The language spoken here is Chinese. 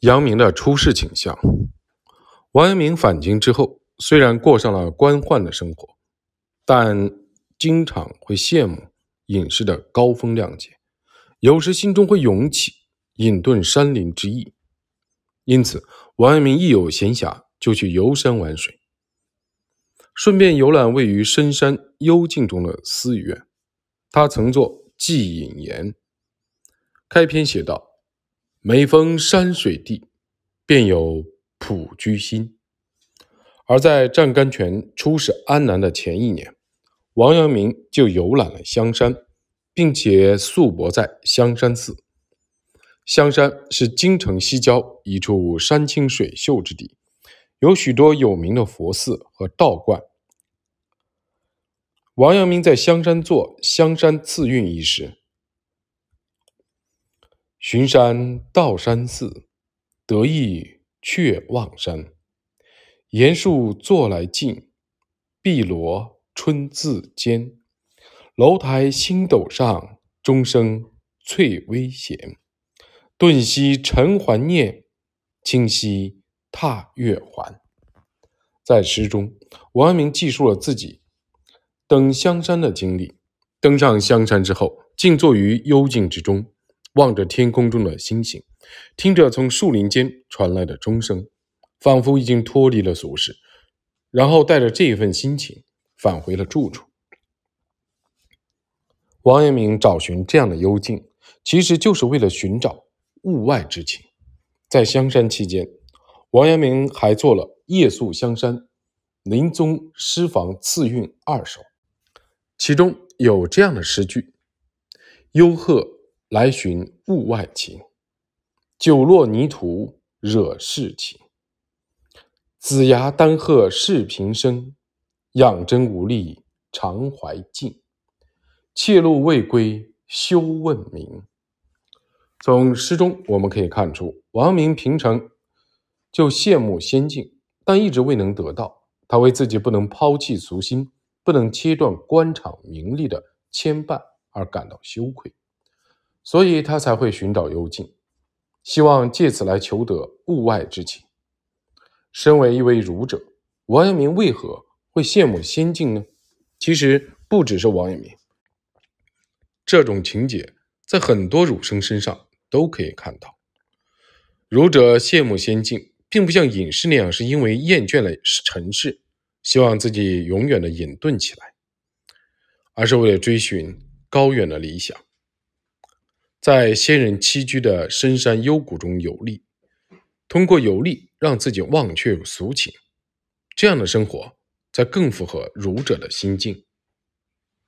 阳明的出世倾向。王阳明返京之后，虽然过上了官宦的生活，但经常会羡慕隐士的高风亮节，有时心中会涌起隐遁山林之意。因此，王阳明一有闲暇就去游山玩水，顺便游览位于深山幽静中的寺院。他曾作《寄隐言》，开篇写道。每逢山水地，便有朴居心。而在湛甘泉出使安南的前一年，王阳明就游览了香山，并且宿泊在香山寺。香山是京城西郊一处山清水秀之地，有许多有名的佛寺和道观。王阳明在香山做香山次韵一时。巡山到山寺，得意却忘山。岩树坐来静，碧萝春自坚。楼台星斗上，钟声翠微弦。顿息尘寰念，清溪踏月还。在诗中，王阳明记述了自己登香山的经历。登上香山之后，静坐于幽静之中。望着天空中的星星，听着从树林间传来的钟声，仿佛已经脱离了俗世，然后带着这一份心情返回了住处。王阳明找寻这样的幽静，其实就是为了寻找物外之情。在香山期间，王阳明还做了《夜宿香山临终诗房次韵二首，其中有这样的诗句：“幽壑。”来寻物外情，酒落泥土惹世情。子牙丹鹤视平生，养真无力常怀敬。妾路未归休问名。从诗中我们可以看出，王明平常就羡慕仙境，但一直未能得到。他为自己不能抛弃俗心，不能切断官场名利的牵绊而感到羞愧。所以他才会寻找幽静，希望借此来求得物外之情。身为一位儒者，王阳明为何会羡慕仙境呢？其实不只是王阳明，这种情节在很多儒生身上都可以看到。儒者羡慕仙境，并不像隐士那样是因为厌倦了尘世，希望自己永远的隐遁起来，而是为了追寻高远的理想。在仙人栖居的深山幽谷中游历，通过游历让自己忘却俗情，这样的生活才更符合儒者的心境。